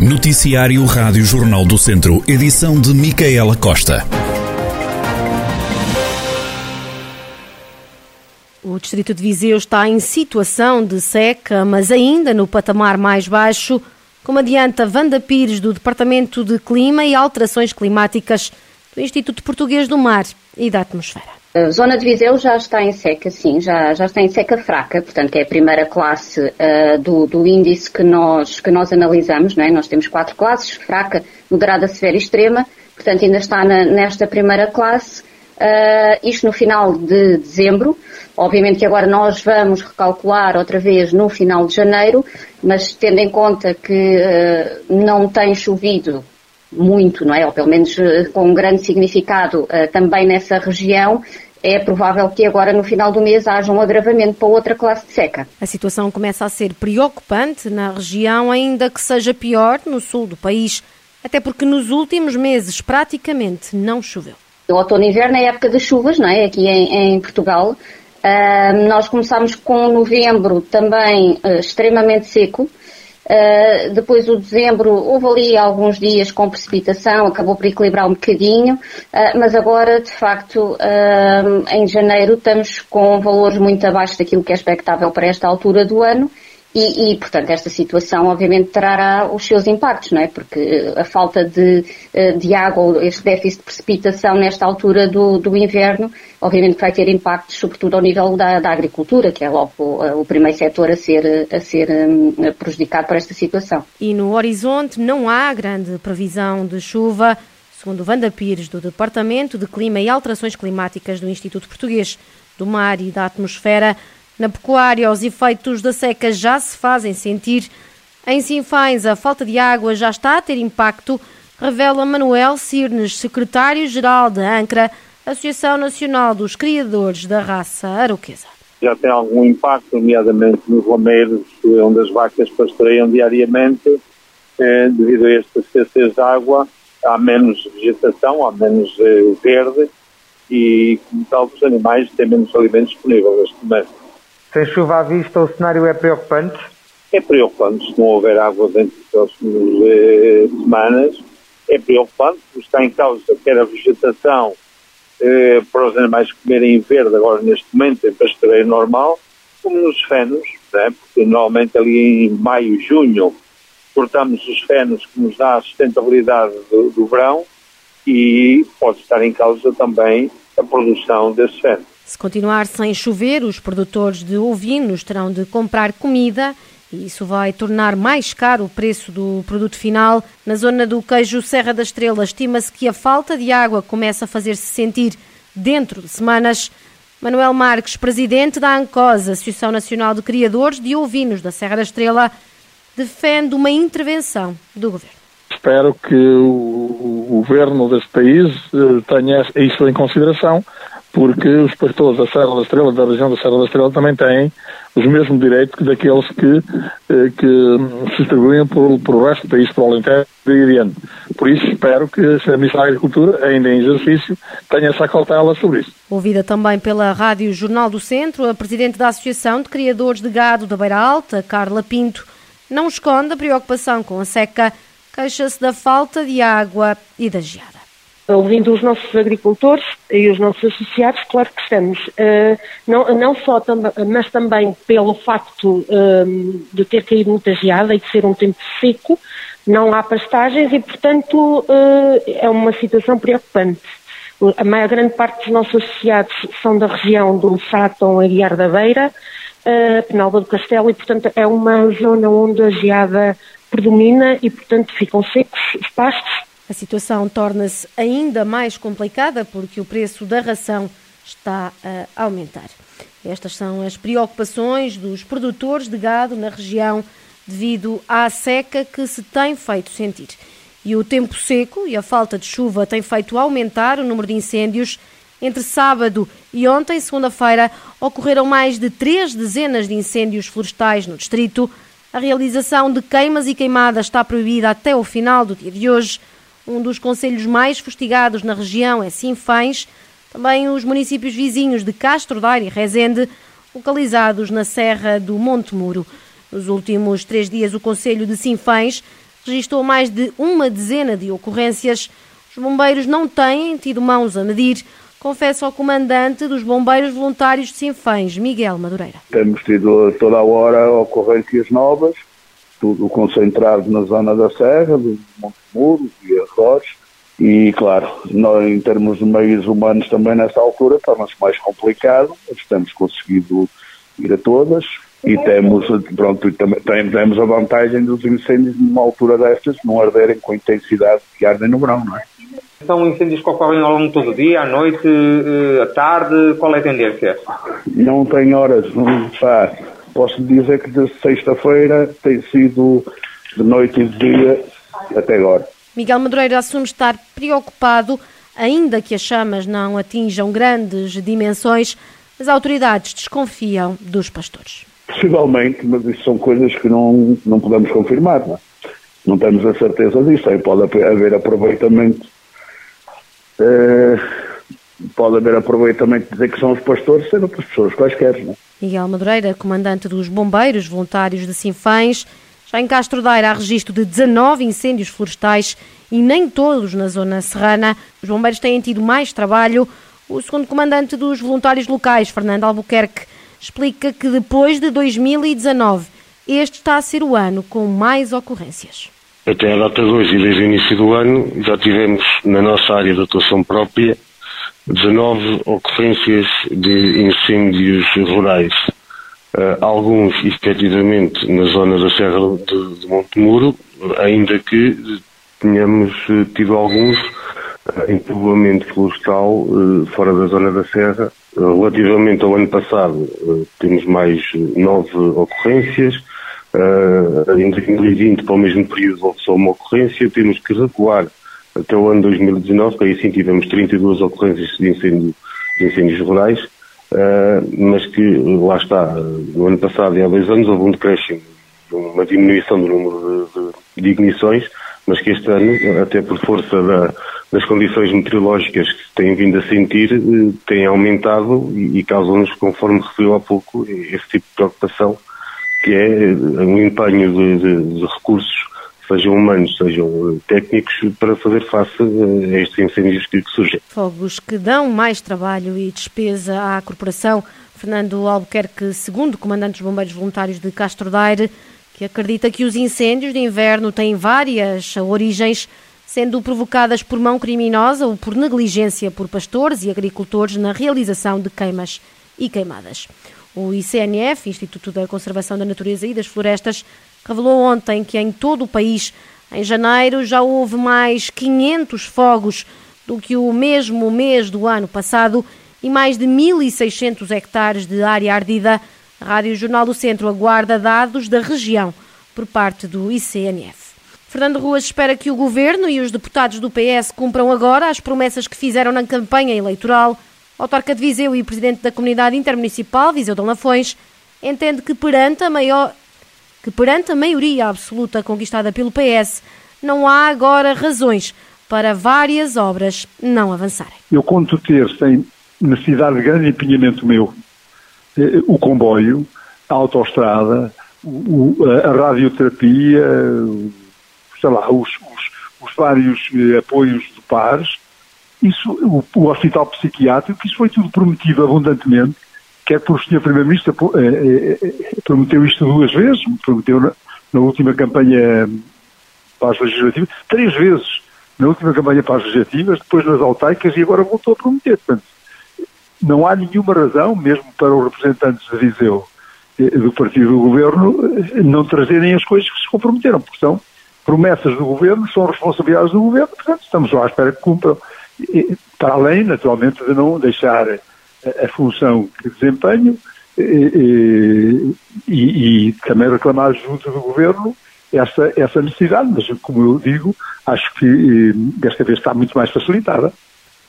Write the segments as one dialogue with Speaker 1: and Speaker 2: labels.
Speaker 1: Noticiário Rádio Jornal do Centro, edição de Micaela Costa.
Speaker 2: O Distrito de Viseu está em situação de seca, mas ainda no patamar mais baixo, como adianta Wanda Pires, do Departamento de Clima e Alterações Climáticas do Instituto Português do Mar e da Atmosfera.
Speaker 3: A zona de Viseu já está em seca, sim, já, já está em seca fraca, portanto é a primeira classe uh, do, do, índice que nós, que nós analisamos, não é? Nós temos quatro classes, fraca, moderada, severa e extrema, portanto ainda está na, nesta primeira classe, uh, isto no final de dezembro, obviamente que agora nós vamos recalcular outra vez no final de janeiro, mas tendo em conta que uh, não tem chovido muito, não é? Ou pelo menos eh, com um grande significado uh, também nessa região, é provável que agora no final do mês haja um agravamento para outra classe de seca.
Speaker 2: A situação começa a ser preocupante na região, ainda que seja pior no sul do país, até porque nos últimos meses praticamente não choveu.
Speaker 3: O outono e inverno é época de chuvas, não é? Aqui em, em Portugal. Uh, nós começamos com novembro também uh, extremamente seco. Uh, depois o dezembro houve ali alguns dias com precipitação, acabou por equilibrar um bocadinho, uh, mas agora, de facto, uh, em janeiro estamos com valores muito abaixo daquilo que é expectável para esta altura do ano e, e, portanto, esta situação obviamente trará os seus impactos, não é? Porque eh, a falta de, eh, de água, este déficit de precipitação nesta altura do, do inverno, obviamente vai ter impactos, sobretudo ao nível da, da agricultura, que é logo o, eh, o primeiro setor a ser, a ser um, prejudicado por esta situação.
Speaker 2: E no horizonte não há grande previsão de chuva, segundo Wanda Pires, do Departamento de Clima e Alterações Climáticas do Instituto Português do Mar e da Atmosfera. Na pecuária, os efeitos da seca já se fazem sentir. Em Sinfães, a falta de água já está a ter impacto, revela Manuel Cirnes, secretário-geral da ANCRA, Associação Nacional dos Criadores da Raça Aroquesa.
Speaker 4: Já tem algum impacto, nomeadamente nos lameiros, onde as vacas pastoreiam diariamente, eh, devido a esta escassez de água, há menos vegetação, há menos eh, verde e, como tal, os animais têm menos alimentos disponíveis neste momento.
Speaker 5: Sem chuva à vista, o cenário é preocupante?
Speaker 4: É preocupante se não houver água dentro das próximas eh, semanas. É preocupante porque está em causa quer a vegetação eh, para os animais comerem verde agora neste momento em pastoreio normal, como nos fenos, né? porque normalmente ali em maio, junho, cortamos os fenos que nos dá a sustentabilidade do, do verão e pode estar em causa também a produção desse feno.
Speaker 2: Se continuar sem chover, os produtores de ovinos terão de comprar comida e isso vai tornar mais caro o preço do produto final. Na zona do queijo Serra da Estrela, estima-se que a falta de água começa a fazer-se sentir dentro de semanas. Manuel Marques, presidente da ANCOSA, Associação Nacional de Criadores de Ovinos da Serra da Estrela, defende uma intervenção do governo.
Speaker 6: Espero que o governo deste país eh, tenha isso em consideração porque os pastores da Serra da Estrela, da região da Serra da Estrela, também têm os mesmos direitos que daqueles que, eh, que se distribuem por, por o resto do país, por Alentejo e adiante. Por isso espero que a Ministra da Agricultura, ainda em exercício, tenha essa cautela sobre isso.
Speaker 2: Ouvida também pela Rádio Jornal do Centro, a Presidente da Associação de Criadores de Gado da Beira Alta, Carla Pinto, não esconde a preocupação com a seca, queixa-se da falta de água e da geada
Speaker 7: ouvindo os nossos agricultores e os nossos associados, claro que estamos. Uh, não, não só, mas também pelo facto uh, de ter caído muita geada e de ser um tempo seco, não há pastagens e, portanto, uh, é uma situação preocupante. A maior grande parte dos nossos associados são da região do Sátão, Aguiar da Beira, uh, Penalva do Castelo e, portanto, é uma zona onde a geada predomina e, portanto, ficam secos os pastos
Speaker 2: a situação torna-se ainda mais complicada porque o preço da ração está a aumentar. Estas são as preocupações dos produtores de gado na região devido à seca que se tem feito sentir. E o tempo seco e a falta de chuva têm feito aumentar o número de incêndios. Entre sábado e ontem, segunda-feira, ocorreram mais de três dezenas de incêndios florestais no distrito. A realização de queimas e queimadas está proibida até o final do dia de hoje. Um dos conselhos mais fustigados na região é Sinfães, também os municípios vizinhos de Castro Daire e Rezende, localizados na Serra do Monte Muro. Nos últimos três dias, o Conselho de Sinfães registrou mais de uma dezena de ocorrências. Os bombeiros não têm tido mãos a medir, confessa o comandante dos Bombeiros Voluntários de Sinfãs, Miguel Madureira.
Speaker 8: Temos tido toda a hora ocorrências novas, tudo concentrado na zona da Serra, do Monte Muro e Arroz. E, claro, nós, em termos de meios humanos também nessa altura torna-se mais complicado, mas temos conseguido ir a todas e temos, pronto, também temos a vantagem dos incêndios numa altura destas não arderem com a intensidade que ardem no verão, não é?
Speaker 5: São incêndios que ocorrem ao longo de todo o dia, à noite, eh, à tarde, qual é a tendência?
Speaker 8: Não tem horas, não, pá, posso dizer que de sexta-feira tem sido de noite e de dia até agora.
Speaker 2: Miguel Madureira assume estar preocupado, ainda que as chamas não atinjam grandes dimensões, as autoridades desconfiam dos pastores.
Speaker 8: Possivelmente, mas isso são coisas que não, não podemos confirmar, não, é? não temos a certeza disso. Aí pode haver aproveitamento, eh, pode haver aproveitamento de dizer que são os pastores, sendo outras pessoas quaisquer. Não é?
Speaker 2: Miguel Madureira, comandante dos Bombeiros Voluntários de Sinfãs, já em Castro Daire há registro de 19 incêndios florestais e nem todos na zona serrana. Os bombeiros têm tido mais trabalho. O segundo comandante dos voluntários locais, Fernando Albuquerque, explica que depois de 2019, este está a ser o ano com mais ocorrências.
Speaker 9: Até a data de hoje e desde o início do ano, já tivemos na nossa área de atuação própria 19 ocorrências de incêndios rurais. Uh, alguns, efetivamente, na zona da Serra de, de Montemuro, ainda que tenhamos uh, tido alguns uh, em povoamento florestal fora da zona da Serra. relativamente ao ano passado, temos mais nove ocorrências. em 2020, para o mesmo período, houve só uma ocorrência. Temos que recuar até o ano 2019, que aí sim tivemos 32 ocorrências de, incêndio, de incêndios rurais uh, mas que lá está, no ano passado e há dois anos houve um decréscimo, uma diminuição do número de, de, de ignições, mas que este ano, até por força da, das condições meteorológicas que se têm vindo a sentir, uh, têm aumentado e, e causam-nos, conforme referiu há pouco, esse tipo de preocupação, que é um empenho de, de, de recursos sejam humanos, sejam técnicos, para fazer face eh, a estes incêndios que surgem.
Speaker 2: Fogos que dão mais trabalho e despesa à corporação. Fernando Albuquerque, segundo comandante dos bombeiros voluntários de Castro Daire, que acredita que os incêndios de inverno têm várias origens, sendo provocadas por mão criminosa ou por negligência por pastores e agricultores na realização de queimas e queimadas. O ICNF, Instituto da Conservação da Natureza e das Florestas, revelou ontem que em todo o país, em janeiro, já houve mais 500 fogos do que o mesmo mês do ano passado e mais de 1.600 hectares de área ardida. A Rádio Jornal do Centro aguarda dados da região por parte do ICNF. Fernando Ruas espera que o governo e os deputados do PS cumpram agora as promessas que fizeram na campanha eleitoral. O autarca de Viseu e presidente da comunidade intermunicipal, Viseu Dom Lafões, entende que perante a maior que perante a maioria absoluta conquistada pelo PS, não há agora razões para várias obras não avançarem.
Speaker 10: Eu conto ter, sem necessidade de grande empenhamento meu, eh, o comboio, a autoestrada, a radioterapia, sei lá, os, os, os vários eh, apoios de pares, isso, o, o hospital psiquiátrico, isso foi tudo prometido abundantemente quer por o Sr. Primeiro-Ministro eh, eh, prometeu isto duas vezes, prometeu na, na, última campanha para as legislativas, três vezes na última campanha para as legislativas, depois nas autaicas e agora voltou a prometer. Portanto, não há nenhuma razão, mesmo para os representantes de Viseu eh, do partido do governo, não trazerem as coisas que se comprometeram, porque são promessas do governo, são responsabilidades do governo, portanto, estamos lá à espera que cumpram. Para além, naturalmente, de não deixar a, função que desempenho e, e, e, também reclamar junto do Governo essa, essa necessidade, mas como eu digo, acho que desta vez está muito mais facilitada.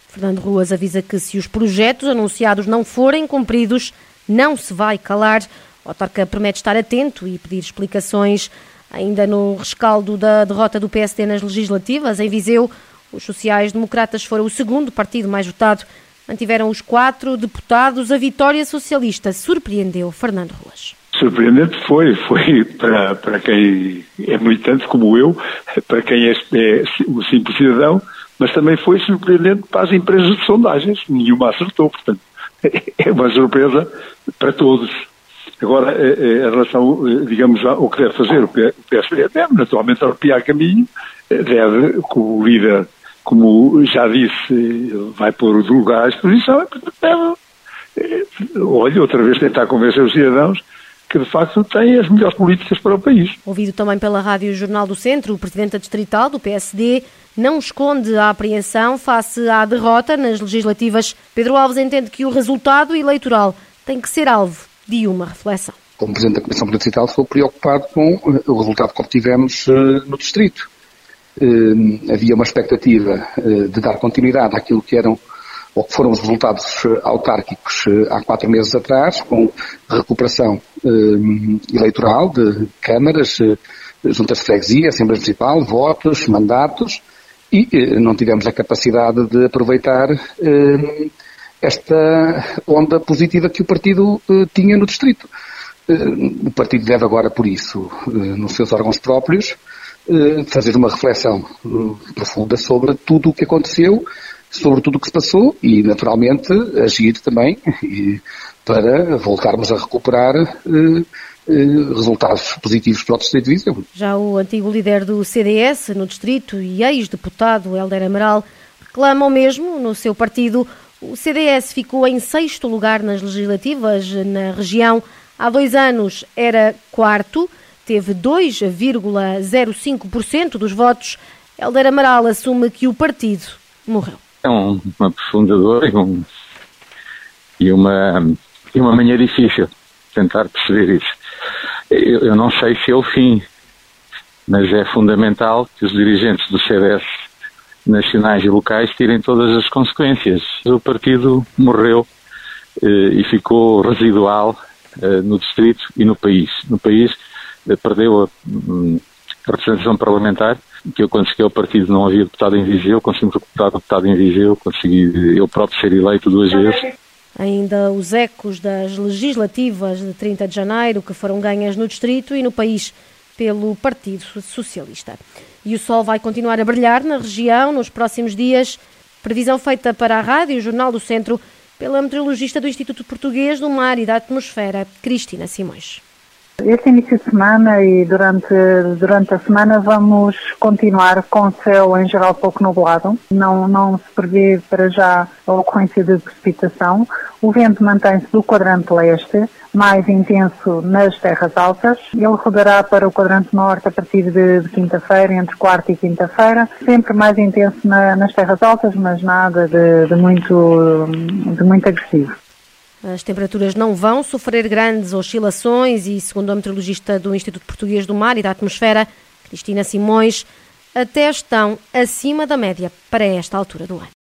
Speaker 2: Fernando Ruas avisa que se os projetos anunciados não forem cumpridos, não se vai calar. O autarca promete estar atento e pedir explicações. Ainda no rescaldo da derrota do PSD nas legislativas, em Viseu, os sociais-democratas foram o segundo partido mais votado mantiveram os quatro deputados, a vitória socialista surpreendeu Fernando Ruas.
Speaker 10: surpreendente foi, foi para, para quem é militante como eu, para quem é, é o simples cidadão, mas também foi surpreendente para as empresas de sondagens, nenhuma acertou, portanto, é uma surpresa para todos. Agora, eh, eh, em relação, eh, digamos, ao que deve fazer o PSD, deve naturalmente arrepiar caminho, deve, com o líder, como já disse, vai pôr o lugar à exposição, deve, olha, outra vez tentar convencer os cidadãos que de facto têm as melhores políticas para o país.
Speaker 2: Ouvido também pela Rádio Jornal do Centro, o Presidente Distrital do PSD não esconde a apreensão face à derrota nas legislativas. Pedro Alves entende que o resultado eleitoral tem que ser alvo de uma reflexão.
Speaker 11: Como Presidente da Comissão Distrital, estou preocupado com eh, o resultado que obtivemos eh, no Distrito. Eh, havia uma expectativa de dar continuidade àquilo que eram ou que foram os resultados autárquicos há quatro meses atrás, com recuperação eleitoral de câmaras, juntas de freguesia, Assembleia Municipal, votos, mandatos, e não tivemos a capacidade de aproveitar esta onda positiva que o partido tinha no distrito. O partido deve agora, por isso, nos seus órgãos próprios, fazer uma reflexão profunda sobre tudo o que aconteceu, sobre tudo o que se passou e, naturalmente, agir também para voltarmos a recuperar resultados positivos para o Distrito de Viseu.
Speaker 2: Já o antigo líder do CDS no Distrito e ex-deputado Helder Amaral reclama o mesmo no seu partido o CDS ficou em sexto lugar nas legislativas na região. Há dois anos era quarto, teve 2,05% dos votos. Helder Amaral assume que o partido morreu.
Speaker 12: É um, uma profunda dor e, um, e, uma, e uma manhã difícil tentar perceber isso. Eu, eu não sei se é o fim, mas é fundamental que os dirigentes do CDS nacionais e locais tirem todas as consequências. O partido morreu eh, e ficou residual eh, no distrito e no país. No país perdeu a, hum, a, representação parlamentar, que eu quando cheguei ao partido não havia deputado em Viseu, consegui recuperar deputado em Viseu, consegui eu próprio ser eleito duas vezes.
Speaker 2: Ainda os ecos das legislativas de 30 de janeiro que foram ganhas no distrito e no país pelo Partido Socialista. E o sol vai continuar a brilhar na região nos próximos dias. Previsão feita para a Rádio Jornal do Centro pela meteorologista do Instituto Português do Mar e da Atmosfera, Cristina Simões.
Speaker 13: Este início de semana e durante, durante a semana vamos continuar com céu em geral pouco nublado. Não, não se prevê para já a ocorrência de precipitação. O vento mantém-se do quadrante leste, mais intenso nas terras altas. Ele rodará para o quadrante norte a partir de, de quinta-feira, entre quarta e quinta-feira. Sempre mais intenso na, nas terras altas, mas nada de, de, muito, de muito agressivo.
Speaker 2: As temperaturas não vão sofrer grandes oscilações e, segundo a meteorologista do Instituto Português do Mar e da Atmosfera, Cristina Simões, até estão acima da média para esta altura do ano.